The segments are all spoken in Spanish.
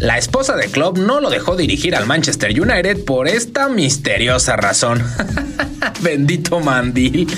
La esposa de Klopp no lo dejó dirigir al Manchester United por esta misteriosa razón. Bendito mandil.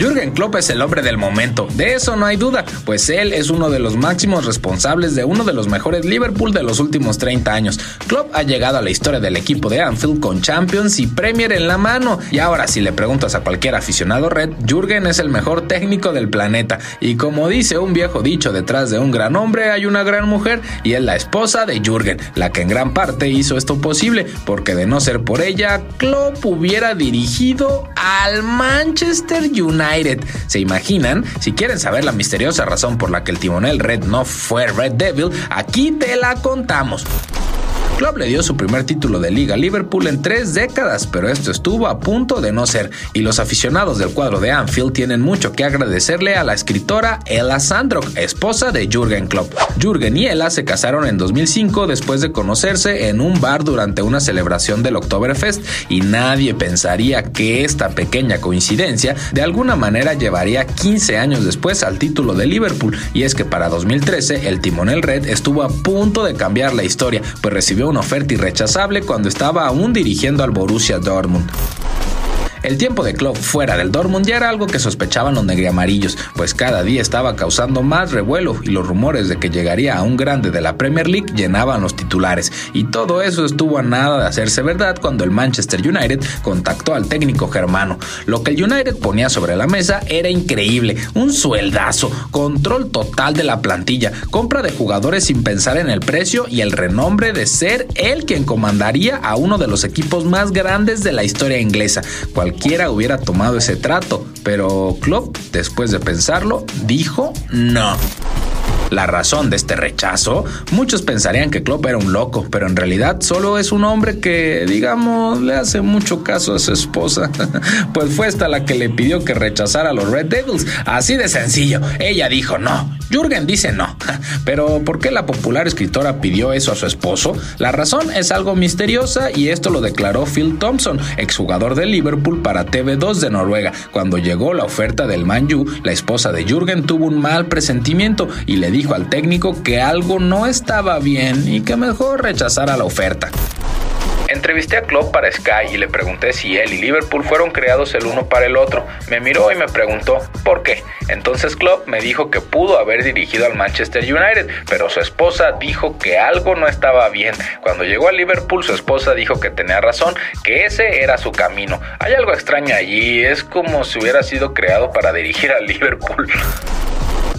Jürgen Klopp es el hombre del momento, de eso no hay duda, pues él es uno de los máximos responsables de uno de los mejores Liverpool de los últimos 30 años. Klopp ha llegado a la historia del equipo de Anfield con Champions y Premier en la mano, y ahora si le preguntas a cualquier aficionado red, Jürgen es el mejor técnico del planeta, y como dice un viejo dicho, detrás de un gran hombre hay una gran mujer, y es la esposa de Jürgen, la que en gran parte hizo esto posible, porque de no ser por ella, Klopp hubiera dirigido al Manchester United. ¿Se imaginan? Si quieren saber la misteriosa razón por la que el timonel Red no fue Red Devil, aquí te la contamos. Klopp le dio su primer título de liga a Liverpool en tres décadas, pero esto estuvo a punto de no ser, y los aficionados del cuadro de Anfield tienen mucho que agradecerle a la escritora Ella Sandrock, esposa de Jürgen Klopp. Jürgen y Ella se casaron en 2005 después de conocerse en un bar durante una celebración del Oktoberfest, y nadie pensaría que esta pequeña coincidencia de alguna manera llevaría 15 años después al título de Liverpool, y es que para 2013 el timonel red estuvo a punto de cambiar la historia, pues recibió una oferta irrechazable cuando estaba aún dirigiendo al Borussia Dortmund. El tiempo de Klopp fuera del Dortmund ya era algo que sospechaban los negriamarillos, pues cada día estaba causando más revuelo y los rumores de que llegaría a un grande de la Premier League llenaban los titulares. Y todo eso estuvo a nada de hacerse verdad cuando el Manchester United contactó al técnico germano. Lo que el United ponía sobre la mesa era increíble, un sueldazo, control total de la plantilla, compra de jugadores sin pensar en el precio y el renombre de ser él quien comandaría a uno de los equipos más grandes de la historia inglesa cualquiera hubiera tomado ese trato, pero Klopp, después de pensarlo, dijo no. La razón de este rechazo, muchos pensarían que Klopp era un loco, pero en realidad solo es un hombre que, digamos, le hace mucho caso a su esposa, pues fue esta la que le pidió que rechazara a los Red Devils, así de sencillo. Ella dijo no, Jürgen dice no, pero ¿por qué la popular escritora pidió eso a su esposo? La razón es algo misteriosa y esto lo declaró Phil Thompson, exjugador de Liverpool para TV2 de Noruega. Cuando llegó la oferta del Manju, la esposa de Jürgen tuvo un mal presentimiento y le dijo al técnico que algo no estaba bien y que mejor rechazara la oferta. Entrevisté a Klopp para Sky y le pregunté si él y Liverpool fueron creados el uno para el otro. Me miró y me preguntó por qué. Entonces Klopp me dijo que pudo haber dirigido al Manchester United, pero su esposa dijo que algo no estaba bien. Cuando llegó a Liverpool, su esposa dijo que tenía razón, que ese era su camino. Hay algo extraño allí, es como si hubiera sido creado para dirigir al Liverpool.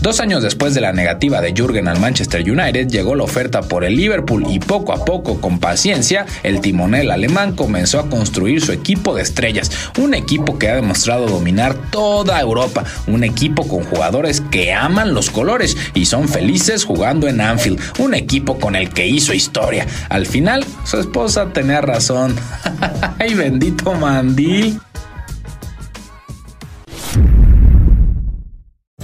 Dos años después de la negativa de Jürgen al Manchester United, llegó la oferta por el Liverpool y poco a poco, con paciencia, el timonel alemán comenzó a construir su equipo de estrellas, un equipo que ha demostrado dominar toda Europa, un equipo con jugadores que aman los colores y son felices jugando en Anfield, un equipo con el que hizo historia. Al final, su esposa tenía razón. ¡Ay, bendito mandil!